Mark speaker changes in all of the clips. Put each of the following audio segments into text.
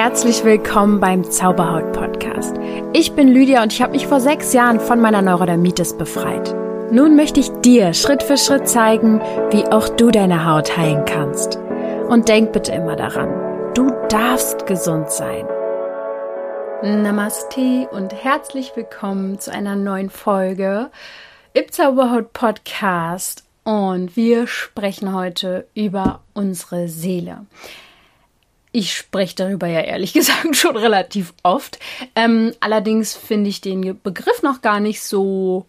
Speaker 1: Herzlich willkommen beim Zauberhaut Podcast. Ich bin Lydia und ich habe mich vor sechs Jahren von meiner Neurodermitis befreit. Nun möchte ich dir Schritt für Schritt zeigen, wie auch du deine Haut heilen kannst. Und denk bitte immer daran, du darfst gesund sein. Namaste und herzlich willkommen zu einer neuen Folge im Zauberhaut Podcast. Und wir sprechen heute über unsere Seele. Ich spreche darüber ja ehrlich gesagt schon relativ oft. Ähm, allerdings finde ich den Begriff noch gar nicht so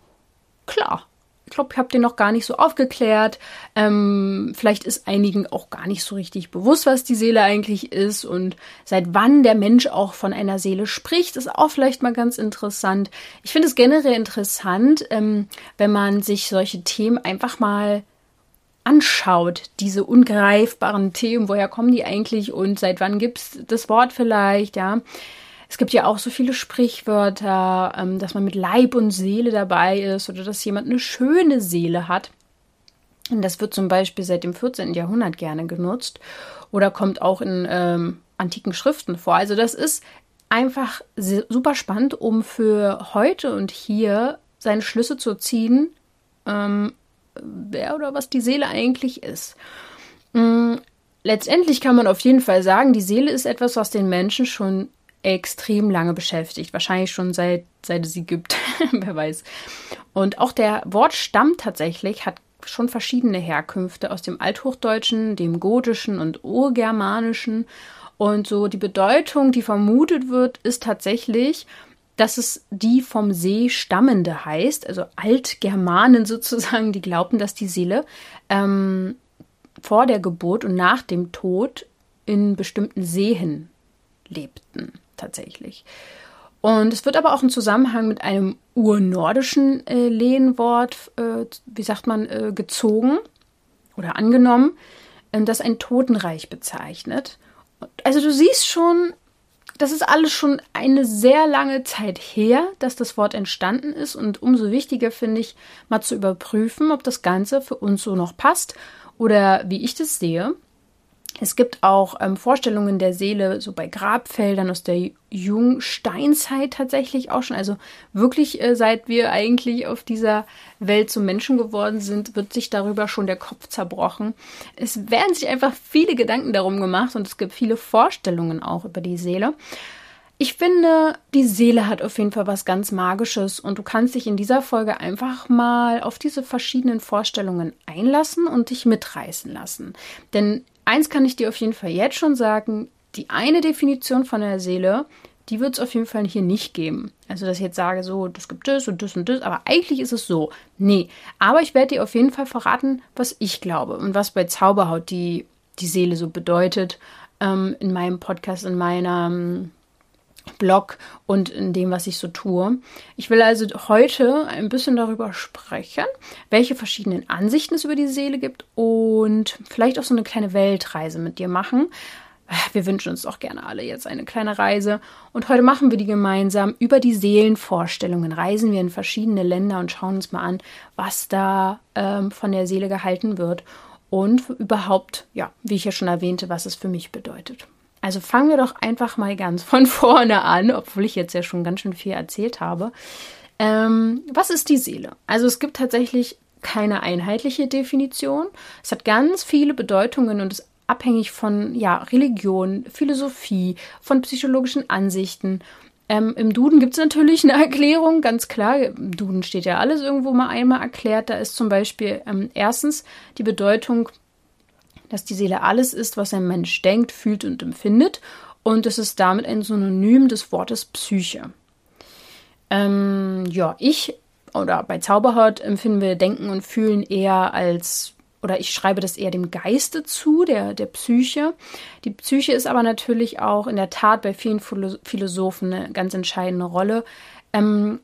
Speaker 1: klar. Ich glaube, ich habe den noch gar nicht so aufgeklärt. Ähm, vielleicht ist einigen auch gar nicht so richtig bewusst, was die Seele eigentlich ist und seit wann der Mensch auch von einer Seele spricht, ist auch vielleicht mal ganz interessant. Ich finde es generell interessant, ähm, wenn man sich solche Themen einfach mal anschaut, diese ungreifbaren Themen, woher kommen die eigentlich und seit wann gibt es das Wort vielleicht, ja. Es gibt ja auch so viele Sprichwörter, ähm, dass man mit Leib und Seele dabei ist oder dass jemand eine schöne Seele hat. Und das wird zum Beispiel seit dem 14. Jahrhundert gerne genutzt oder kommt auch in ähm, antiken Schriften vor. Also das ist einfach super spannend, um für heute und hier seine Schlüsse zu ziehen, ähm, wer oder was die Seele eigentlich ist. Mhm. Letztendlich kann man auf jeden Fall sagen, die Seele ist etwas, was den Menschen schon extrem lange beschäftigt. Wahrscheinlich schon seit, seit es sie gibt. Wer weiß. Und auch der Wortstamm tatsächlich hat schon verschiedene Herkünfte aus dem Althochdeutschen, dem Gotischen und Urgermanischen. Und so die Bedeutung, die vermutet wird, ist tatsächlich, dass es die vom See stammende heißt, also Altgermanen sozusagen, die glaubten, dass die Seele ähm, vor der Geburt und nach dem Tod in bestimmten Seen lebten, tatsächlich. Und es wird aber auch im Zusammenhang mit einem urnordischen äh, Lehnwort, äh, wie sagt man, äh, gezogen oder angenommen, äh, das ein Totenreich bezeichnet. Also du siehst schon, das ist alles schon eine sehr lange Zeit her, dass das Wort entstanden ist und umso wichtiger finde ich, mal zu überprüfen, ob das Ganze für uns so noch passt oder wie ich das sehe. Es gibt auch ähm, Vorstellungen der Seele so bei Grabfeldern aus der Jungsteinzeit tatsächlich auch schon. Also wirklich äh, seit wir eigentlich auf dieser Welt zum Menschen geworden sind, wird sich darüber schon der Kopf zerbrochen. Es werden sich einfach viele Gedanken darum gemacht und es gibt viele Vorstellungen auch über die Seele. Ich finde, die Seele hat auf jeden Fall was ganz Magisches und du kannst dich in dieser Folge einfach mal auf diese verschiedenen Vorstellungen einlassen und dich mitreißen lassen. Denn eins kann ich dir auf jeden Fall jetzt schon sagen, die eine Definition von der Seele, die wird es auf jeden Fall hier nicht geben. Also, dass ich jetzt sage, so, das gibt das und das und das, aber eigentlich ist es so. Nee. Aber ich werde dir auf jeden Fall verraten, was ich glaube und was bei Zauberhaut die, die Seele so bedeutet. Ähm, in meinem Podcast, in meinem Blog und in dem, was ich so tue. Ich will also heute ein bisschen darüber sprechen, welche verschiedenen Ansichten es über die Seele gibt und vielleicht auch so eine kleine Weltreise mit dir machen. Wir wünschen uns doch gerne alle jetzt eine kleine Reise und heute machen wir die gemeinsam über die Seelenvorstellungen. Reisen wir in verschiedene Länder und schauen uns mal an, was da ähm, von der Seele gehalten wird und überhaupt, ja, wie ich ja schon erwähnte, was es für mich bedeutet. Also fangen wir doch einfach mal ganz von vorne an, obwohl ich jetzt ja schon ganz schön viel erzählt habe. Ähm, was ist die Seele? Also es gibt tatsächlich keine einheitliche Definition. Es hat ganz viele Bedeutungen und ist abhängig von ja, Religion, Philosophie, von psychologischen Ansichten. Ähm, Im Duden gibt es natürlich eine Erklärung, ganz klar. Im Duden steht ja alles irgendwo mal einmal erklärt. Da ist zum Beispiel ähm, erstens die Bedeutung dass die Seele alles ist, was ein Mensch denkt, fühlt und empfindet. Und es ist damit ein Synonym des Wortes Psyche. Ähm, ja, ich oder bei Zauberhaut empfinden wir Denken und Fühlen eher als, oder ich schreibe das eher dem Geiste zu, der, der Psyche. Die Psyche ist aber natürlich auch in der Tat bei vielen Philosophen eine ganz entscheidende Rolle. Ähm,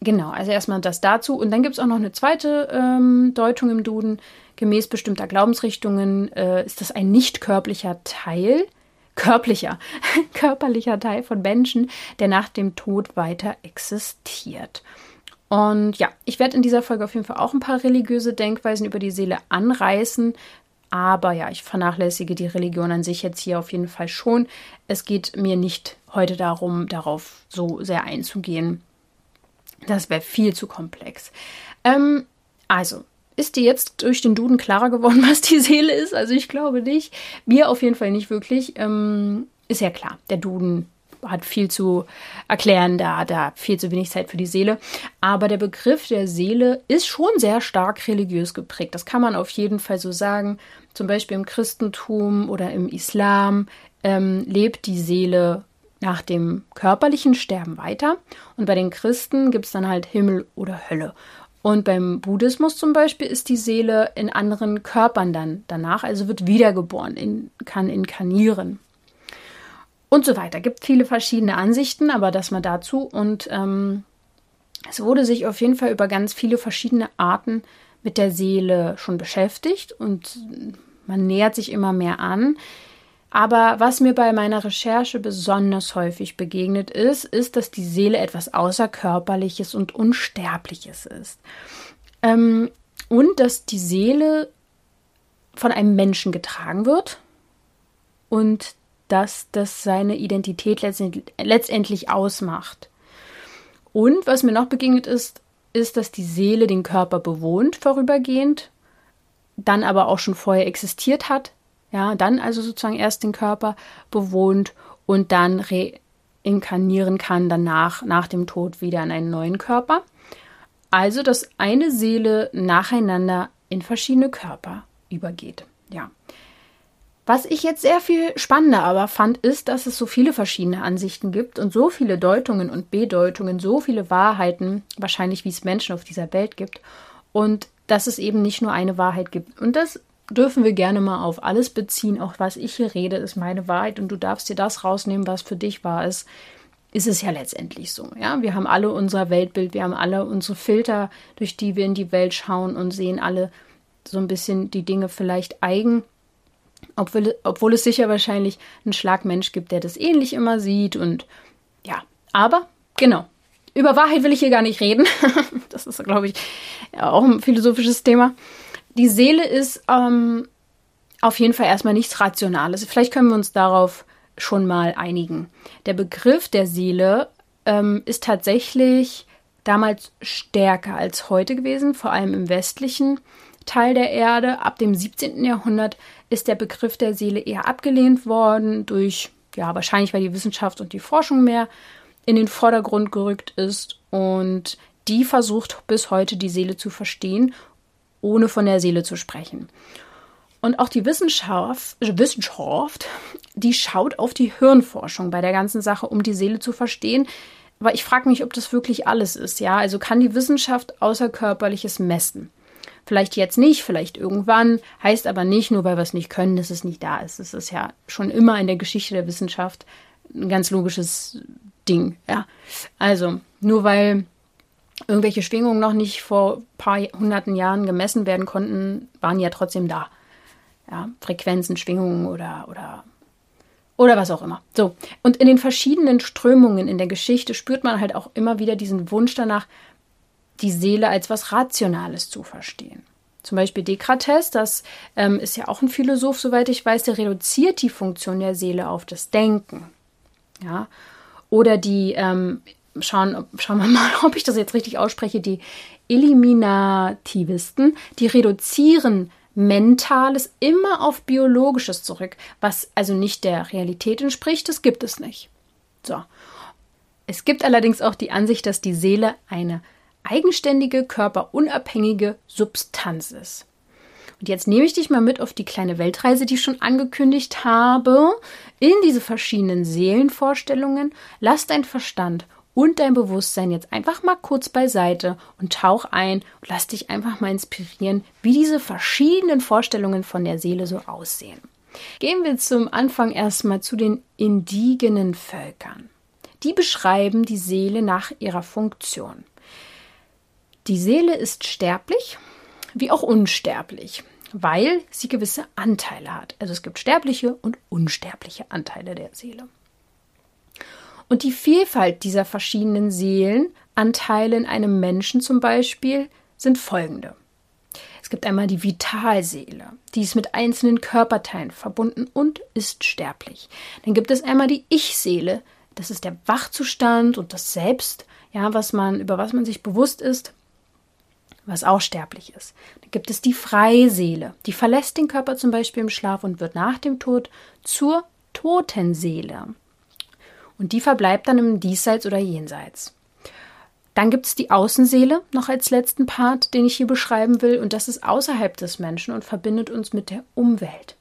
Speaker 1: genau, also erstmal das dazu. Und dann gibt es auch noch eine zweite ähm, Deutung im Duden, Gemäß bestimmter Glaubensrichtungen äh, ist das ein nicht körperlicher Teil, körperlicher, körperlicher Teil von Menschen, der nach dem Tod weiter existiert. Und ja, ich werde in dieser Folge auf jeden Fall auch ein paar religiöse Denkweisen über die Seele anreißen, Aber ja, ich vernachlässige die Religion an sich jetzt hier auf jeden Fall schon. Es geht mir nicht heute darum, darauf so sehr einzugehen. Das wäre viel zu komplex. Ähm, also, ist dir jetzt durch den Duden klarer geworden, was die Seele ist? Also ich glaube nicht. Mir auf jeden Fall nicht wirklich. Ähm, ist ja klar, der Duden hat viel zu erklären, da hat er viel zu wenig Zeit für die Seele. Aber der Begriff der Seele ist schon sehr stark religiös geprägt. Das kann man auf jeden Fall so sagen. Zum Beispiel im Christentum oder im Islam ähm, lebt die Seele nach dem körperlichen Sterben weiter. Und bei den Christen gibt es dann halt Himmel oder Hölle. Und beim Buddhismus zum Beispiel ist die Seele in anderen Körpern dann danach, also wird wiedergeboren, in, kann inkarnieren. Und so weiter. Gibt viele verschiedene Ansichten, aber das mal dazu. Und ähm, es wurde sich auf jeden Fall über ganz viele verschiedene Arten mit der Seele schon beschäftigt und man nähert sich immer mehr an. Aber was mir bei meiner Recherche besonders häufig begegnet ist, ist, dass die Seele etwas Außerkörperliches und Unsterbliches ist. Ähm, und dass die Seele von einem Menschen getragen wird und dass das seine Identität letztendlich ausmacht. Und was mir noch begegnet ist, ist, dass die Seele den Körper bewohnt vorübergehend, dann aber auch schon vorher existiert hat, ja, dann also sozusagen erst den Körper bewohnt und dann reinkarnieren kann danach, nach dem Tod wieder in einen neuen Körper. Also, dass eine Seele nacheinander in verschiedene Körper übergeht. Ja. Was ich jetzt sehr viel spannender aber fand, ist, dass es so viele verschiedene Ansichten gibt und so viele Deutungen und Bedeutungen, so viele Wahrheiten, wahrscheinlich wie es Menschen auf dieser Welt gibt, und dass es eben nicht nur eine Wahrheit gibt. Und das dürfen wir gerne mal auf alles beziehen. Auch was ich hier rede, ist meine Wahrheit und du darfst dir das rausnehmen, was für dich wahr ist. Ist es ja letztendlich so. Ja, wir haben alle unser Weltbild, wir haben alle unsere Filter, durch die wir in die Welt schauen und sehen alle so ein bisschen die Dinge vielleicht eigen. Obwohl, obwohl es sicher wahrscheinlich einen Schlagmensch gibt, der das ähnlich immer sieht und ja, aber genau. Über Wahrheit will ich hier gar nicht reden. das ist, glaube ich, auch ein philosophisches Thema die Seele ist ähm, auf jeden Fall erstmal nichts Rationales. Vielleicht können wir uns darauf schon mal einigen. Der Begriff der Seele ähm, ist tatsächlich damals stärker als heute gewesen, vor allem im westlichen Teil der Erde. Ab dem 17. Jahrhundert ist der Begriff der Seele eher abgelehnt worden durch, ja, wahrscheinlich weil die Wissenschaft und die Forschung mehr in den Vordergrund gerückt ist und die versucht bis heute die Seele zu verstehen ohne von der Seele zu sprechen. Und auch die Wissenschaft, Wissenschaft, die schaut auf die Hirnforschung bei der ganzen Sache, um die Seele zu verstehen. Aber ich frage mich, ob das wirklich alles ist. Ja, also kann die Wissenschaft Außerkörperliches messen? Vielleicht jetzt nicht, vielleicht irgendwann, heißt aber nicht, nur weil wir es nicht können, dass es nicht da ist. Es ist ja schon immer in der Geschichte der Wissenschaft ein ganz logisches Ding. Ja, also nur weil irgendwelche Schwingungen noch nicht vor ein paar hunderten Jahren gemessen werden konnten, waren ja trotzdem da. Ja, Frequenzen, Schwingungen oder, oder, oder was auch immer. So. Und in den verschiedenen Strömungen in der Geschichte spürt man halt auch immer wieder diesen Wunsch danach, die Seele als was Rationales zu verstehen. Zum Beispiel Descartes, das ähm, ist ja auch ein Philosoph, soweit ich weiß, der reduziert die Funktion der Seele auf das Denken. Ja. Oder die ähm, schauen, schauen wir mal, ob ich das jetzt richtig ausspreche, die Eliminativisten, die reduzieren Mentales immer auf Biologisches zurück, was also nicht der Realität entspricht, das gibt es nicht. So. Es gibt allerdings auch die Ansicht, dass die Seele eine eigenständige, körperunabhängige Substanz ist. Und jetzt nehme ich dich mal mit auf die kleine Weltreise, die ich schon angekündigt habe, in diese verschiedenen Seelenvorstellungen. Lass dein Verstand und dein Bewusstsein jetzt einfach mal kurz beiseite und tauch ein und lass dich einfach mal inspirieren, wie diese verschiedenen Vorstellungen von der Seele so aussehen. Gehen wir zum Anfang erstmal zu den indigenen Völkern. Die beschreiben die Seele nach ihrer Funktion. Die Seele ist sterblich wie auch unsterblich, weil sie gewisse Anteile hat. Also es gibt sterbliche und unsterbliche Anteile der Seele. Und die Vielfalt dieser verschiedenen Seelenanteile in einem Menschen zum Beispiel sind folgende. Es gibt einmal die Vitalseele, die ist mit einzelnen Körperteilen verbunden und ist sterblich. Dann gibt es einmal die Ich-Seele, das ist der Wachzustand und das Selbst, ja, was man, über was man sich bewusst ist, was auch sterblich ist. Dann gibt es die Freiseele, die verlässt den Körper zum Beispiel im Schlaf und wird nach dem Tod zur Totenseele. Und die verbleibt dann im Diesseits oder Jenseits. Dann gibt es die Außenseele noch als letzten Part, den ich hier beschreiben will, und das ist außerhalb des Menschen und verbindet uns mit der Umwelt.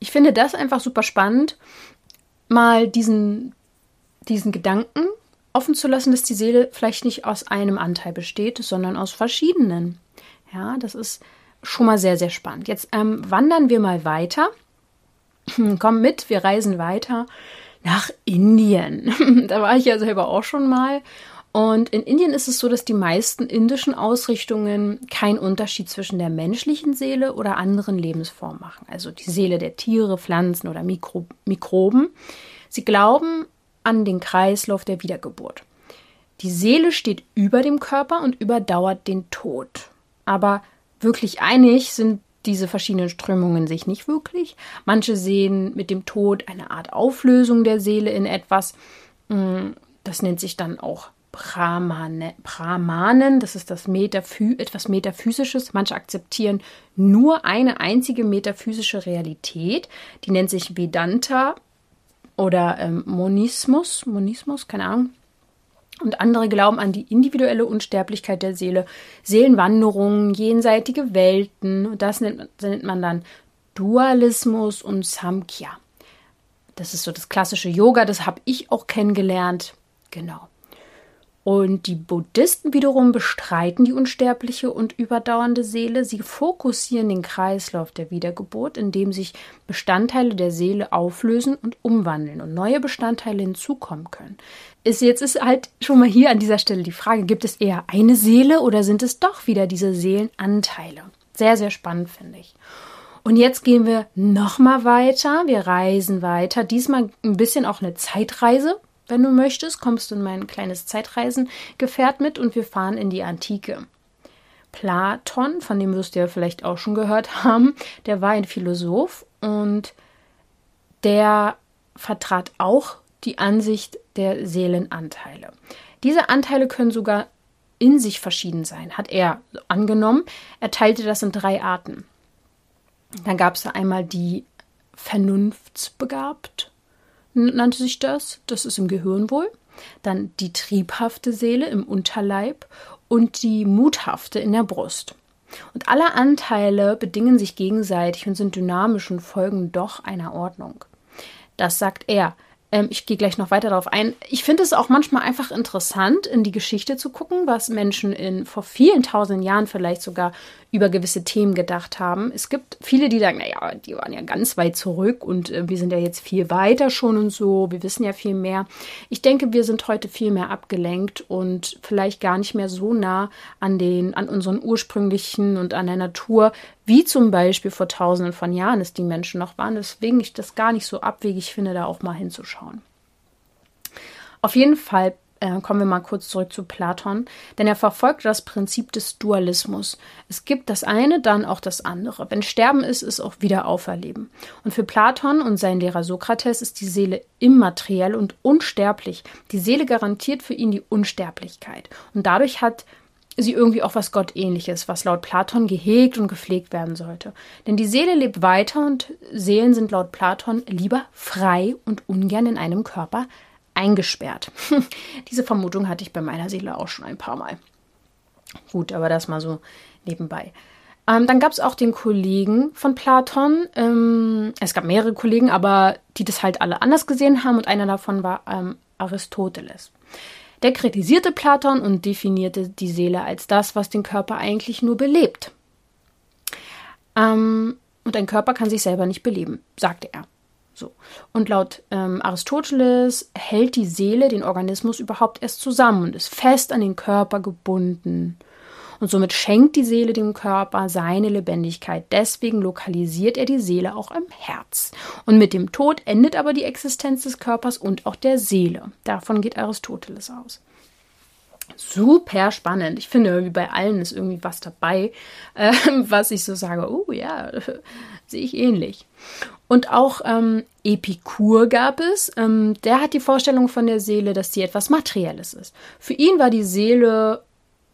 Speaker 1: Ich finde das einfach super spannend, mal diesen, diesen Gedanken offen zu lassen, dass die Seele vielleicht nicht aus einem Anteil besteht, sondern aus verschiedenen. Ja, das ist schon mal sehr, sehr spannend. Jetzt ähm, wandern wir mal weiter. Komm mit, wir reisen weiter nach Indien. da war ich ja selber auch schon mal. Und in Indien ist es so, dass die meisten indischen Ausrichtungen keinen Unterschied zwischen der menschlichen Seele oder anderen Lebensformen machen. Also die Seele der Tiere, Pflanzen oder Mikro Mikroben. Sie glauben an den Kreislauf der Wiedergeburt. Die Seele steht über dem Körper und überdauert den Tod. Aber wirklich einig sind diese verschiedenen Strömungen sich nicht wirklich. Manche sehen mit dem Tod eine Art Auflösung der Seele in etwas. Mm, das nennt sich dann auch Brahmane, Brahmanen. Das ist das Metaphys etwas Metaphysisches. Manche akzeptieren nur eine einzige metaphysische Realität. Die nennt sich Vedanta oder ähm, Monismus, Monismus, keine Ahnung. Und andere glauben an die individuelle Unsterblichkeit der Seele, Seelenwanderungen, jenseitige Welten. Und das nennt, nennt man dann Dualismus und Samkhya. Das ist so das klassische Yoga, das habe ich auch kennengelernt. Genau. Und die Buddhisten wiederum bestreiten die unsterbliche und überdauernde Seele. Sie fokussieren den Kreislauf der Wiedergeburt, indem sich Bestandteile der Seele auflösen und umwandeln und neue Bestandteile hinzukommen können. Ist, jetzt ist halt schon mal hier an dieser Stelle die Frage, gibt es eher eine Seele oder sind es doch wieder diese Seelenanteile? Sehr, sehr spannend finde ich. Und jetzt gehen wir nochmal weiter. Wir reisen weiter. Diesmal ein bisschen auch eine Zeitreise wenn du möchtest, kommst du in mein kleines Zeitreisengefährt mit und wir fahren in die Antike. Platon, von dem wirst du ja vielleicht auch schon gehört haben, der war ein Philosoph und der vertrat auch die Ansicht der Seelenanteile. Diese Anteile können sogar in sich verschieden sein, hat er angenommen. Er teilte das in drei Arten. Dann gab es einmal die vernunftsbegabt, nannte sich das. Das ist im Gehirn wohl. Dann die triebhafte Seele im Unterleib und die muthafte in der Brust. Und alle Anteile bedingen sich gegenseitig und sind dynamisch und folgen doch einer Ordnung. Das sagt er. Ähm, ich gehe gleich noch weiter darauf ein. Ich finde es auch manchmal einfach interessant, in die Geschichte zu gucken, was Menschen in vor vielen tausend Jahren vielleicht sogar über gewisse Themen gedacht haben. Es gibt viele, die sagen, naja, die waren ja ganz weit zurück und äh, wir sind ja jetzt viel weiter schon und so, wir wissen ja viel mehr. Ich denke, wir sind heute viel mehr abgelenkt und vielleicht gar nicht mehr so nah an den, an unseren ursprünglichen und an der Natur, wie zum Beispiel vor tausenden von Jahren es die Menschen noch waren. Deswegen ich das gar nicht so abwegig finde, da auch mal hinzuschauen. Auf jeden Fall äh, kommen wir mal kurz zurück zu Platon, denn er verfolgt das Prinzip des Dualismus. Es gibt das eine, dann auch das andere. Wenn Sterben ist, ist auch wieder Auferleben. Und für Platon und seinen Lehrer Sokrates ist die Seele immateriell und unsterblich. Die Seele garantiert für ihn die Unsterblichkeit. Und dadurch hat sie irgendwie auch was Gottähnliches, was laut Platon gehegt und gepflegt werden sollte. Denn die Seele lebt weiter und Seelen sind laut Platon lieber frei und ungern in einem Körper eingesperrt. Diese Vermutung hatte ich bei meiner Seele auch schon ein paar Mal. Gut, aber das mal so nebenbei. Ähm, dann gab es auch den Kollegen von Platon. Ähm, es gab mehrere Kollegen, aber die das halt alle anders gesehen haben und einer davon war ähm, Aristoteles. Der kritisierte Platon und definierte die Seele als das, was den Körper eigentlich nur belebt. Ähm, und ein Körper kann sich selber nicht beleben, sagte er. So. Und laut ähm, Aristoteles hält die Seele den Organismus überhaupt erst zusammen und ist fest an den Körper gebunden. Und somit schenkt die Seele dem Körper seine Lebendigkeit. Deswegen lokalisiert er die Seele auch im Herz. Und mit dem Tod endet aber die Existenz des Körpers und auch der Seele. Davon geht Aristoteles aus. super spannend. Ich finde, wie bei allen ist irgendwie was dabei, äh, was ich so sage, oh ja, sehe ich ähnlich. Und auch ähm, Epikur gab es. Ähm, der hat die Vorstellung von der Seele, dass sie etwas Materielles ist. Für ihn war die Seele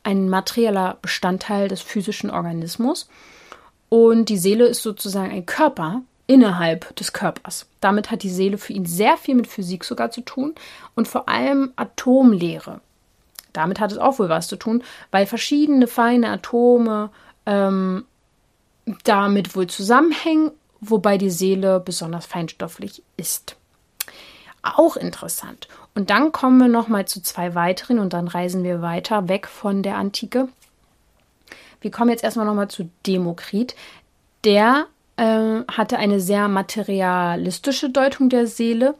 Speaker 1: ein materieller Bestandteil des physischen Organismus. Und die Seele ist sozusagen ein Körper innerhalb des Körpers. Damit hat die Seele für ihn sehr viel mit Physik sogar zu tun und vor allem Atomlehre. Damit hat es auch wohl was zu tun, weil verschiedene feine Atome ähm, damit wohl zusammenhängen, wobei die Seele besonders feinstofflich ist. Auch interessant. Und dann kommen wir noch mal zu zwei weiteren und dann reisen wir weiter weg von der Antike. Wir kommen jetzt erstmal noch mal zu Demokrit. Der äh, hatte eine sehr materialistische Deutung der Seele.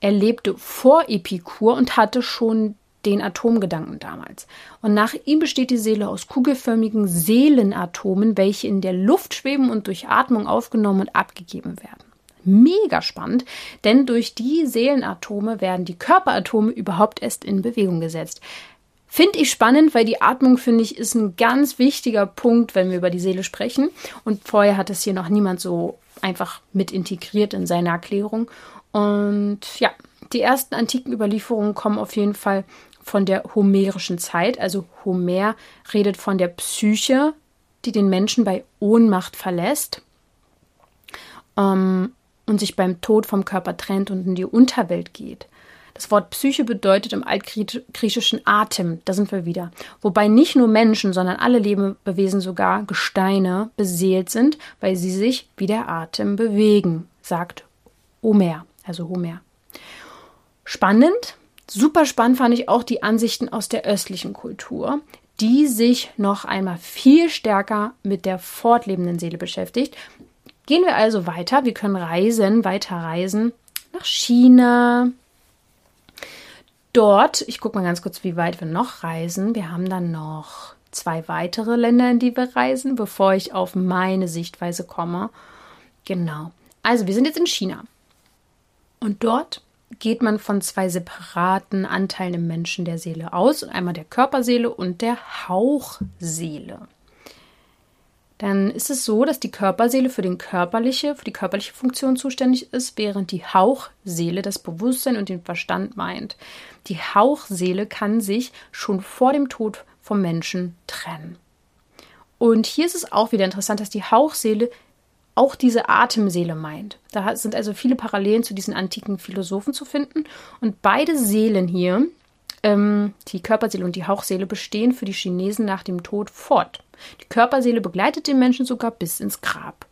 Speaker 1: Er lebte vor Epikur und hatte schon den Atomgedanken damals. Und nach ihm besteht die Seele aus kugelförmigen Seelenatomen, welche in der Luft schweben und durch Atmung aufgenommen und abgegeben werden. Mega spannend, denn durch die Seelenatome werden die Körperatome überhaupt erst in Bewegung gesetzt. Finde ich spannend, weil die Atmung, finde ich, ist ein ganz wichtiger Punkt, wenn wir über die Seele sprechen. Und vorher hat es hier noch niemand so einfach mit integriert in seine Erklärung. Und ja, die ersten antiken Überlieferungen kommen auf jeden Fall von der homerischen Zeit. Also Homer redet von der Psyche, die den Menschen bei Ohnmacht verlässt ähm, und sich beim Tod vom Körper trennt und in die Unterwelt geht. Das Wort Psyche bedeutet im Altgriechischen Atem, da sind wir wieder. Wobei nicht nur Menschen, sondern alle Lebewesen, sogar Gesteine, beseelt sind, weil sie sich wie der Atem bewegen, sagt Homer, also Homer. Spannend, Super spannend fand ich auch die Ansichten aus der östlichen Kultur, die sich noch einmal viel stärker mit der fortlebenden Seele beschäftigt. Gehen wir also weiter. Wir können reisen, weiter reisen nach China. Dort, ich gucke mal ganz kurz, wie weit wir noch reisen. Wir haben dann noch zwei weitere Länder, in die wir reisen, bevor ich auf meine Sichtweise komme. Genau. Also, wir sind jetzt in China. Und dort geht man von zwei separaten Anteilen im Menschen der Seele aus, einmal der Körperseele und der Hauchseele. Dann ist es so, dass die Körperseele für, den körperliche, für die körperliche Funktion zuständig ist, während die Hauchseele das Bewusstsein und den Verstand meint. Die Hauchseele kann sich schon vor dem Tod vom Menschen trennen. Und hier ist es auch wieder interessant, dass die Hauchseele auch diese Atemseele meint. Da sind also viele Parallelen zu diesen antiken Philosophen zu finden. Und beide Seelen hier, ähm, die Körperseele und die Hauchseele, bestehen für die Chinesen nach dem Tod fort. Die Körperseele begleitet den Menschen sogar bis ins Grab.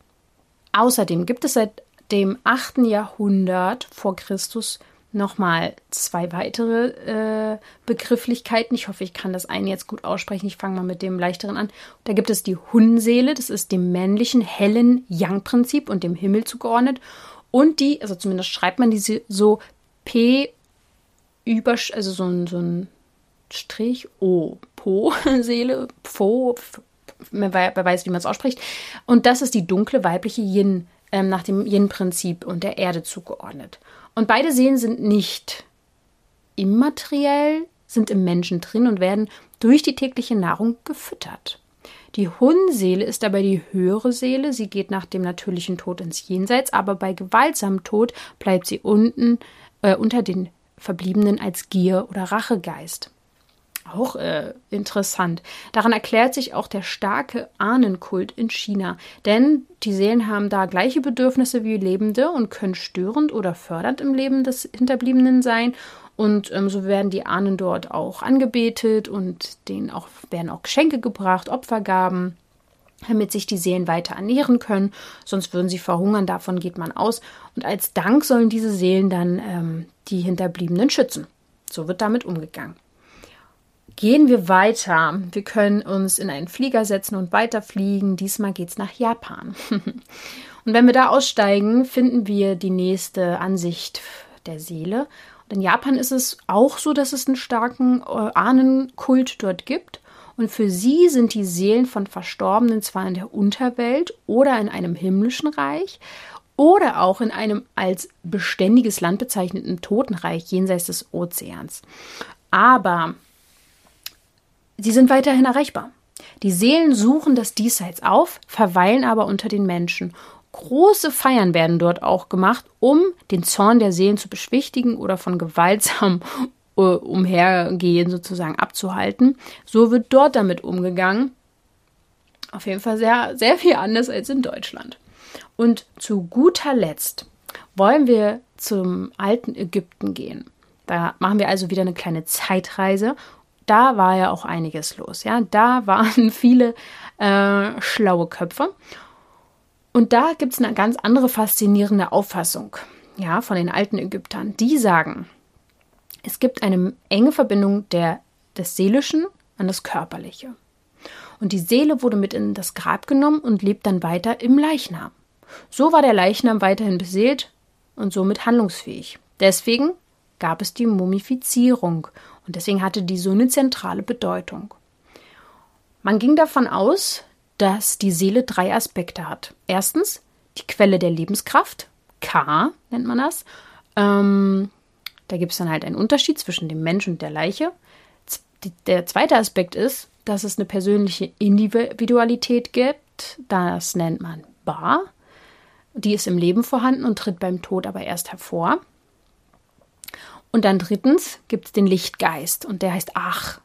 Speaker 1: Außerdem gibt es seit dem 8. Jahrhundert vor Christus nochmal zwei weitere äh, Begrifflichkeiten. Ich hoffe, ich kann das eine jetzt gut aussprechen. Ich fange mal mit dem leichteren an. Da gibt es die Hunseele, das ist dem männlichen hellen Yang-Prinzip und dem Himmel zugeordnet. Und die, also zumindest schreibt man diese so P über, also so ein, so ein Strich O, Po-Seele, Po, wer weiß, wie man es ausspricht. Und das ist die dunkle weibliche Yin, ähm, nach dem Yin-Prinzip und der Erde zugeordnet. Und beide Seelen sind nicht immateriell, sind im Menschen drin und werden durch die tägliche Nahrung gefüttert. Die Hunseele ist dabei die höhere Seele. Sie geht nach dem natürlichen Tod ins Jenseits, aber bei gewaltsamem Tod bleibt sie unten äh, unter den Verbliebenen als Gier- oder Rachegeist. Auch äh, interessant. Daran erklärt sich auch der starke Ahnenkult in China. Denn die Seelen haben da gleiche Bedürfnisse wie Lebende und können störend oder fördernd im Leben des Hinterbliebenen sein. Und ähm, so werden die Ahnen dort auch angebetet und denen auch, werden auch Geschenke gebracht, Opfergaben, damit sich die Seelen weiter ernähren können. Sonst würden sie verhungern, davon geht man aus. Und als Dank sollen diese Seelen dann ähm, die Hinterbliebenen schützen. So wird damit umgegangen. Gehen wir weiter. Wir können uns in einen Flieger setzen und weiterfliegen. Diesmal geht es nach Japan. und wenn wir da aussteigen, finden wir die nächste Ansicht der Seele. Und in Japan ist es auch so, dass es einen starken äh, Ahnenkult dort gibt. Und für sie sind die Seelen von Verstorbenen zwar in der Unterwelt oder in einem himmlischen Reich oder auch in einem als beständiges Land bezeichneten Totenreich jenseits des Ozeans. Aber sie sind weiterhin erreichbar. Die Seelen suchen das Diesseits auf, verweilen aber unter den Menschen. Große Feiern werden dort auch gemacht, um den Zorn der Seelen zu beschwichtigen oder von gewaltsam äh, Umhergehen sozusagen abzuhalten. So wird dort damit umgegangen. Auf jeden Fall sehr, sehr viel anders als in Deutschland. Und zu guter Letzt wollen wir zum alten Ägypten gehen. Da machen wir also wieder eine kleine Zeitreise. Da war ja auch einiges los. Ja, da waren viele äh, schlaue Köpfe. Und da gibt es eine ganz andere faszinierende Auffassung ja, von den alten Ägyptern. Die sagen, es gibt eine enge Verbindung der, des Seelischen an das Körperliche. Und die Seele wurde mit in das Grab genommen und lebt dann weiter im Leichnam. So war der Leichnam weiterhin beseelt und somit handlungsfähig. Deswegen gab es die Mumifizierung und deswegen hatte die so eine zentrale Bedeutung. Man ging davon aus, dass die Seele drei Aspekte hat. Erstens die Quelle der Lebenskraft, K nennt man das. Ähm, da gibt es dann halt einen Unterschied zwischen dem Mensch und der Leiche. Der zweite Aspekt ist, dass es eine persönliche Individualität gibt. Das nennt man Ba. Die ist im Leben vorhanden und tritt beim Tod aber erst hervor. Und dann drittens gibt es den Lichtgeist und der heißt Ach.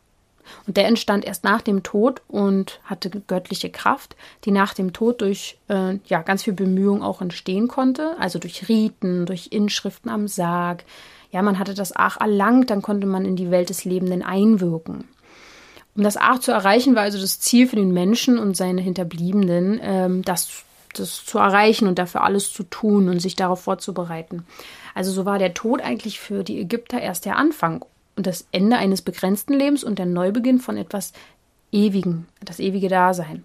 Speaker 1: Und der entstand erst nach dem Tod und hatte göttliche Kraft, die nach dem Tod durch äh, ja, ganz viel Bemühung auch entstehen konnte, also durch Riten, durch Inschriften am Sarg. Ja, man hatte das Ach erlangt, dann konnte man in die Welt des Lebenden einwirken. Um das Ach zu erreichen, war also das Ziel für den Menschen und seine Hinterbliebenen, ähm, das, das zu erreichen und dafür alles zu tun und sich darauf vorzubereiten. Also so war der Tod eigentlich für die Ägypter erst der Anfang und das Ende eines begrenzten Lebens und der Neubeginn von etwas Ewigen, das ewige Dasein.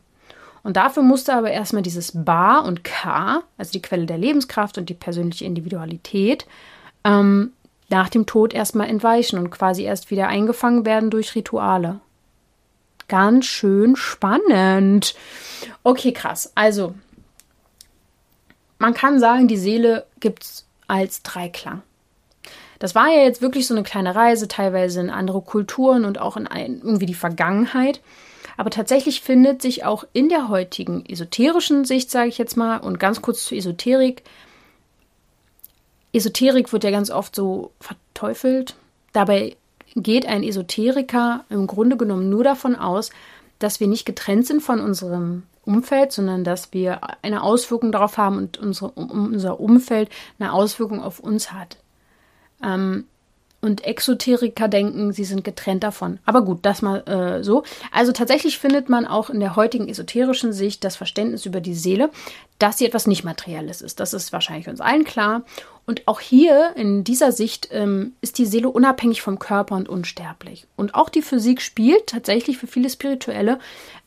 Speaker 1: Und dafür musste aber erstmal dieses Ba und Ka, also die Quelle der Lebenskraft und die persönliche Individualität, ähm, nach dem Tod erstmal entweichen und quasi erst wieder eingefangen werden durch Rituale. Ganz schön spannend. Okay, krass. Also, man kann sagen, die Seele gibt es als Dreiklang. Das war ja jetzt wirklich so eine kleine Reise, teilweise in andere Kulturen und auch in ein, irgendwie die Vergangenheit. Aber tatsächlich findet sich auch in der heutigen esoterischen Sicht, sage ich jetzt mal, und ganz kurz zur Esoterik. Esoterik wird ja ganz oft so verteufelt. Dabei geht ein Esoteriker im Grunde genommen nur davon aus, dass wir nicht getrennt sind von unserem Umfeld, sondern dass wir eine Auswirkung darauf haben und unsere, unser Umfeld eine Auswirkung auf uns hat. Ähm, und Exoteriker denken, sie sind getrennt davon. Aber gut, das mal äh, so. Also tatsächlich findet man auch in der heutigen esoterischen Sicht das Verständnis über die Seele, dass sie etwas nicht Materielles ist. Das ist wahrscheinlich uns allen klar. Und auch hier in dieser Sicht ähm, ist die Seele unabhängig vom Körper und unsterblich. Und auch die Physik spielt tatsächlich für viele Spirituelle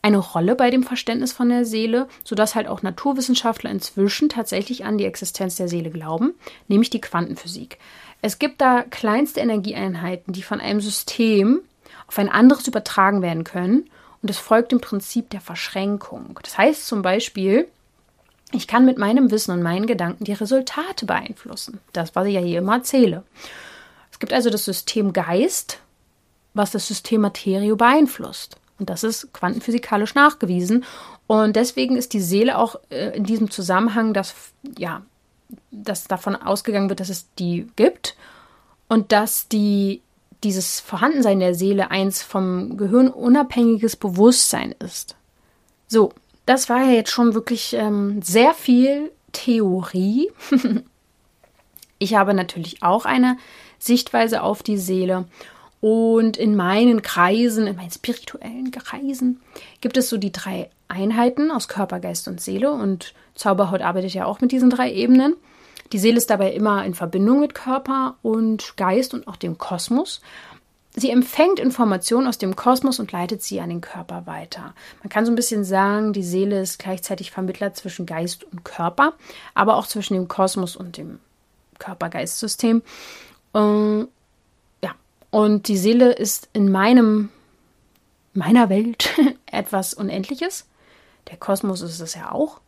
Speaker 1: eine Rolle bei dem Verständnis von der Seele, sodass halt auch Naturwissenschaftler inzwischen tatsächlich an die Existenz der Seele glauben, nämlich die Quantenphysik. Es gibt da kleinste Energieeinheiten, die von einem System auf ein anderes übertragen werden können. Und es folgt dem Prinzip der Verschränkung. Das heißt zum Beispiel, ich kann mit meinem Wissen und meinen Gedanken die Resultate beeinflussen. Das, was ich ja hier immer erzähle. Es gibt also das System Geist, was das System Materie beeinflusst. Und das ist quantenphysikalisch nachgewiesen. Und deswegen ist die Seele auch äh, in diesem Zusammenhang das, ja, dass davon ausgegangen wird, dass es die gibt und dass die, dieses Vorhandensein der Seele eins vom Gehirn unabhängiges Bewusstsein ist. So, das war ja jetzt schon wirklich ähm, sehr viel Theorie. ich habe natürlich auch eine Sichtweise auf die Seele. Und in meinen Kreisen, in meinen spirituellen Kreisen, gibt es so die drei Einheiten aus Körper, Geist und Seele. Und Zauberhaut arbeitet ja auch mit diesen drei Ebenen. Die Seele ist dabei immer in Verbindung mit Körper und Geist und auch dem Kosmos. Sie empfängt Informationen aus dem Kosmos und leitet sie an den Körper weiter. Man kann so ein bisschen sagen, die Seele ist gleichzeitig Vermittler zwischen Geist und Körper, aber auch zwischen dem Kosmos und dem Körper-Geist-System. Äh, ja, und die Seele ist in meinem, meiner Welt etwas Unendliches. Der Kosmos ist es ja auch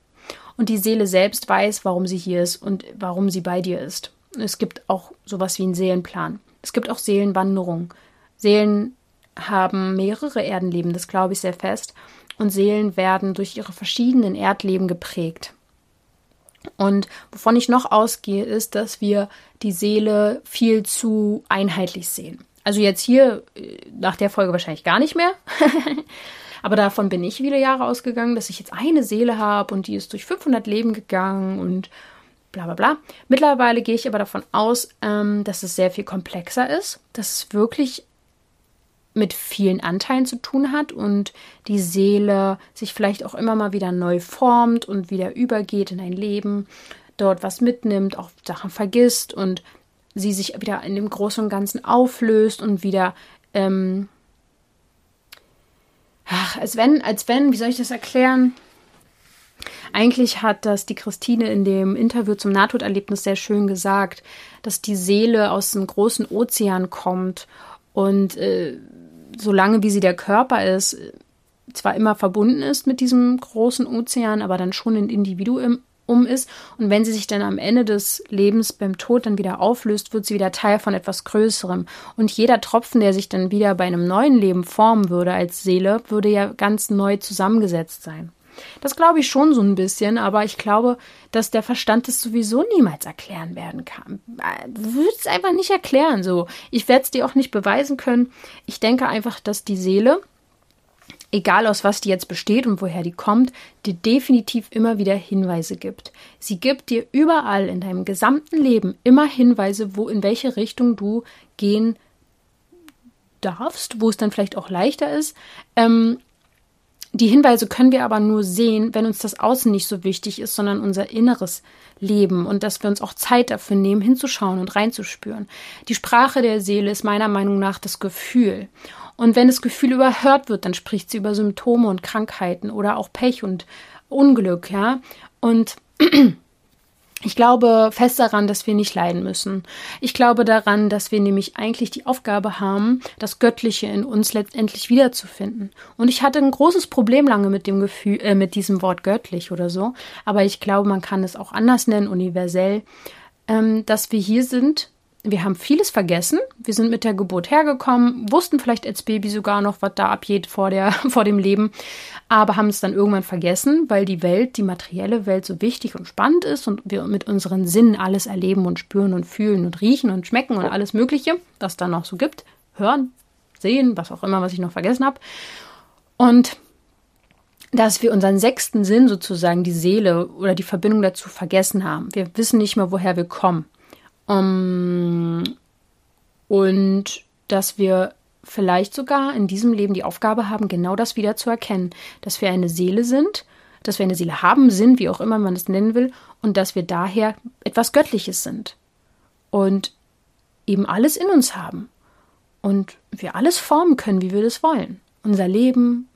Speaker 1: und die Seele selbst weiß, warum sie hier ist und warum sie bei dir ist. Es gibt auch sowas wie einen Seelenplan. Es gibt auch Seelenwanderung. Seelen haben mehrere Erdenleben, das glaube ich sehr fest. Und Seelen werden durch ihre verschiedenen Erdleben geprägt. Und wovon ich noch ausgehe, ist, dass wir die Seele viel zu einheitlich sehen. Also jetzt hier äh, nach der Folge wahrscheinlich gar nicht mehr. Aber davon bin ich viele Jahre ausgegangen, dass ich jetzt eine Seele habe und die ist durch 500 Leben gegangen und bla bla bla. Mittlerweile gehe ich aber davon aus, ähm, dass es sehr viel komplexer ist, dass es wirklich mit vielen Anteilen zu tun hat und die Seele sich vielleicht auch immer mal wieder neu formt und wieder übergeht in ein Leben, dort was mitnimmt, auch Sachen vergisst und sie sich wieder in dem Großen und Ganzen auflöst und wieder, ähm, ach, als wenn, als wenn, wie soll ich das erklären? Eigentlich hat das die Christine in dem Interview zum Nahtoderlebnis sehr schön gesagt, dass die Seele aus einem großen Ozean kommt und äh, solange wie sie der Körper ist, zwar immer verbunden ist mit diesem großen Ozean, aber dann schon ein Individuum ist. Und wenn sie sich dann am Ende des Lebens beim Tod dann wieder auflöst, wird sie wieder Teil von etwas Größerem. Und jeder Tropfen, der sich dann wieder bei einem neuen Leben formen würde als Seele, würde ja ganz neu zusammengesetzt sein. Das glaube ich schon so ein bisschen, aber ich glaube, dass der Verstand es sowieso niemals erklären werden kann. Du würdest es einfach nicht erklären. So, ich werde es dir auch nicht beweisen können. Ich denke einfach, dass die Seele, egal aus was die jetzt besteht und woher die kommt, dir definitiv immer wieder Hinweise gibt. Sie gibt dir überall in deinem gesamten Leben immer Hinweise, wo in welche Richtung du gehen darfst, wo es dann vielleicht auch leichter ist. Ähm, die Hinweise können wir aber nur sehen, wenn uns das Außen nicht so wichtig ist, sondern unser inneres Leben und dass wir uns auch Zeit dafür nehmen, hinzuschauen und reinzuspüren. Die Sprache der Seele ist meiner Meinung nach das Gefühl. Und wenn das Gefühl überhört wird, dann spricht sie über Symptome und Krankheiten oder auch Pech und Unglück, ja. Und ich glaube fest daran, dass wir nicht leiden müssen. Ich glaube daran, dass wir nämlich eigentlich die Aufgabe haben, das Göttliche in uns letztendlich wiederzufinden. Und ich hatte ein großes Problem lange mit dem Gefühl, äh, mit diesem Wort göttlich oder so. Aber ich glaube, man kann es auch anders nennen, universell, ähm, dass wir hier sind, wir haben vieles vergessen. Wir sind mit der Geburt hergekommen, wussten vielleicht als Baby sogar noch, was da abgeht vor, der, vor dem Leben, aber haben es dann irgendwann vergessen, weil die Welt, die materielle Welt so wichtig und spannend ist und wir mit unseren Sinnen alles erleben und spüren und fühlen und riechen und schmecken und alles Mögliche, was da noch so gibt. Hören, sehen, was auch immer, was ich noch vergessen habe. Und dass wir unseren sechsten Sinn sozusagen, die Seele oder die Verbindung dazu vergessen haben. Wir wissen nicht mehr, woher wir kommen. Um, und dass wir vielleicht sogar in diesem Leben die Aufgabe haben, genau das wieder zu erkennen, dass wir eine Seele sind, dass wir eine Seele haben, sind, wie auch immer man es nennen will, und dass wir daher etwas Göttliches sind und eben alles in uns haben und wir alles formen können, wie wir das wollen. Unser Leben,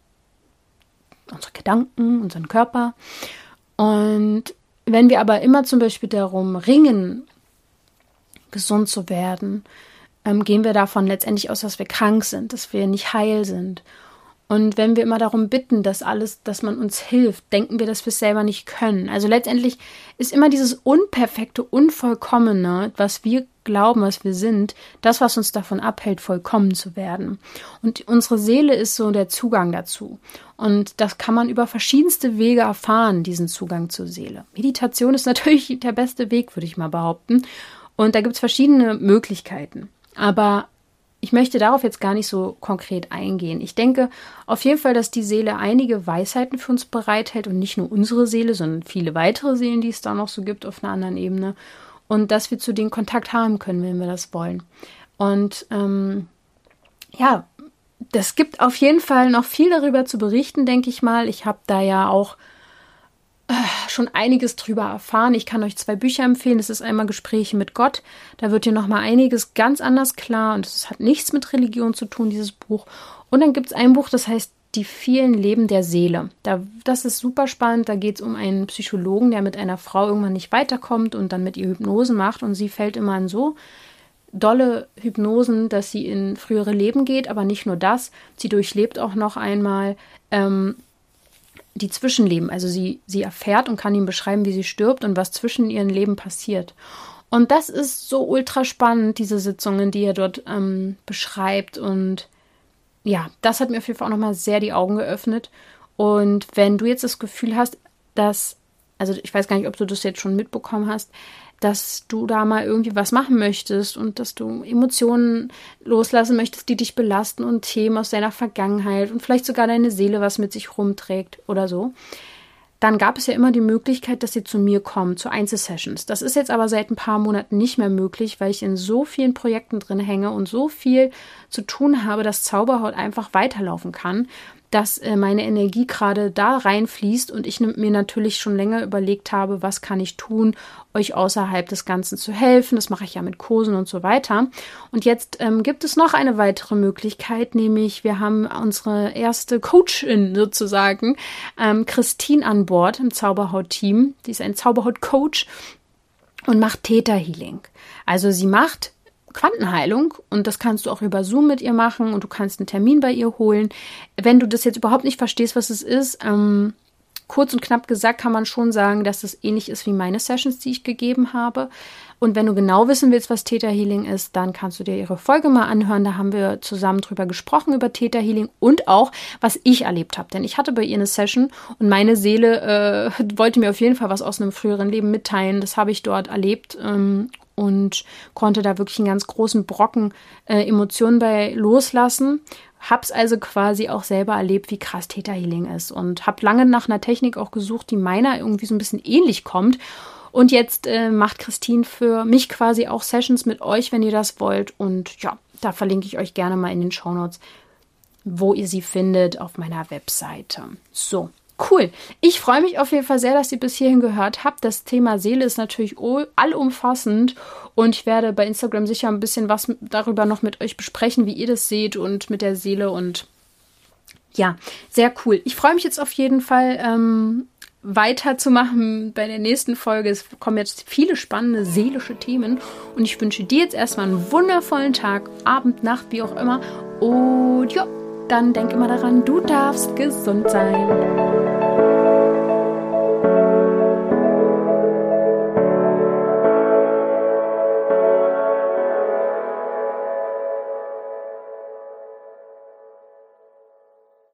Speaker 1: unsere Gedanken, unseren Körper. Und wenn wir aber immer zum Beispiel darum ringen, gesund zu werden, ähm, gehen wir davon letztendlich aus, dass wir krank sind, dass wir nicht heil sind. Und wenn wir immer darum bitten, dass alles, dass man uns hilft, denken wir, dass wir es selber nicht können. Also letztendlich ist immer dieses Unperfekte, Unvollkommene, was wir glauben, was wir sind, das, was uns davon abhält, vollkommen zu werden. Und unsere Seele ist so der Zugang dazu. Und das kann man über verschiedenste Wege erfahren, diesen Zugang zur Seele. Meditation ist natürlich der beste Weg, würde ich mal behaupten. Und da gibt es verschiedene Möglichkeiten. Aber ich möchte darauf jetzt gar nicht so konkret eingehen. Ich denke auf jeden Fall, dass die Seele einige Weisheiten für uns bereithält und nicht nur unsere Seele, sondern viele weitere Seelen, die es da noch so gibt auf einer anderen Ebene. Und dass wir zu denen Kontakt haben können, wenn wir das wollen. Und ähm, ja, das gibt auf jeden Fall noch viel darüber zu berichten, denke ich mal. Ich habe da ja auch schon einiges drüber erfahren. Ich kann euch zwei Bücher empfehlen. Das ist einmal Gespräche mit Gott. Da wird dir noch mal einiges ganz anders klar und es hat nichts mit Religion zu tun, dieses Buch. Und dann gibt es ein Buch, das heißt Die vielen Leben der Seele. Da, das ist super spannend. Da geht es um einen Psychologen, der mit einer Frau irgendwann nicht weiterkommt und dann mit ihr Hypnosen macht und sie fällt immer in so dolle Hypnosen, dass sie in frühere Leben geht, aber nicht nur das. Sie durchlebt auch noch einmal ähm, die Zwischenleben. Also sie, sie erfährt und kann ihm beschreiben, wie sie stirbt und was zwischen ihren Leben passiert. Und das ist so ultra spannend, diese Sitzungen, die er dort ähm, beschreibt. Und ja, das hat mir auf jeden Fall auch nochmal sehr die Augen geöffnet. Und wenn du jetzt das Gefühl hast, dass, also ich weiß gar nicht, ob du das jetzt schon mitbekommen hast, dass du da mal irgendwie was machen möchtest und dass du Emotionen loslassen möchtest, die dich belasten und Themen aus deiner Vergangenheit und vielleicht sogar deine Seele was mit sich rumträgt oder so, dann gab es ja immer die Möglichkeit, dass sie zu mir kommen, zu Einzelsessions. Das ist jetzt aber seit ein paar Monaten nicht mehr möglich, weil ich in so vielen Projekten drin hänge und so viel zu tun habe, dass Zauberhaut einfach weiterlaufen kann dass äh, meine Energie gerade da reinfließt und ich mir natürlich schon länger überlegt habe, was kann ich tun, euch außerhalb des Ganzen zu helfen. Das mache ich ja mit Kursen und so weiter. Und jetzt ähm, gibt es noch eine weitere Möglichkeit, nämlich wir haben unsere erste Coachin sozusagen, ähm, Christine an Bord im Zauberhaut-Team. Die ist ein Zauberhaut-Coach und macht Theta-Healing. Also sie macht Quantenheilung und das kannst du auch über Zoom mit ihr machen und du kannst einen Termin bei ihr holen. Wenn du das jetzt überhaupt nicht verstehst, was es ist, ähm, kurz und knapp gesagt kann man schon sagen, dass es ähnlich ist wie meine Sessions, die ich gegeben habe. Und wenn du genau wissen willst, was Theta Healing ist, dann kannst du dir ihre Folge mal anhören. Da haben wir zusammen drüber gesprochen über Theta Healing und auch, was ich erlebt habe. Denn ich hatte bei ihr eine Session und meine Seele äh, wollte mir auf jeden Fall was aus einem früheren Leben mitteilen. Das habe ich dort erlebt ähm, und konnte da wirklich einen ganz großen Brocken äh, Emotionen bei loslassen. Hab's also quasi auch selber erlebt, wie krass Theta Healing ist und hab lange nach einer Technik auch gesucht, die meiner irgendwie so ein bisschen ähnlich kommt. Und jetzt äh, macht Christine für mich quasi auch Sessions mit euch, wenn ihr das wollt. Und ja, da verlinke ich euch gerne mal in den Show Notes, wo ihr sie findet auf meiner Webseite. So, Cool. Ich freue mich auf jeden Fall sehr, dass ihr bis hierhin gehört habt. Das Thema Seele ist natürlich allumfassend und ich werde bei Instagram sicher ein bisschen was darüber noch mit euch besprechen, wie ihr das seht und mit der Seele und ja, sehr cool. Ich freue mich jetzt auf jeden Fall ähm, weiterzumachen bei der nächsten Folge. Es kommen jetzt viele spannende seelische Themen und ich wünsche dir jetzt erstmal einen wundervollen Tag, Abend, Nacht, wie auch immer. Und ja, dann denk immer daran, du darfst gesund sein.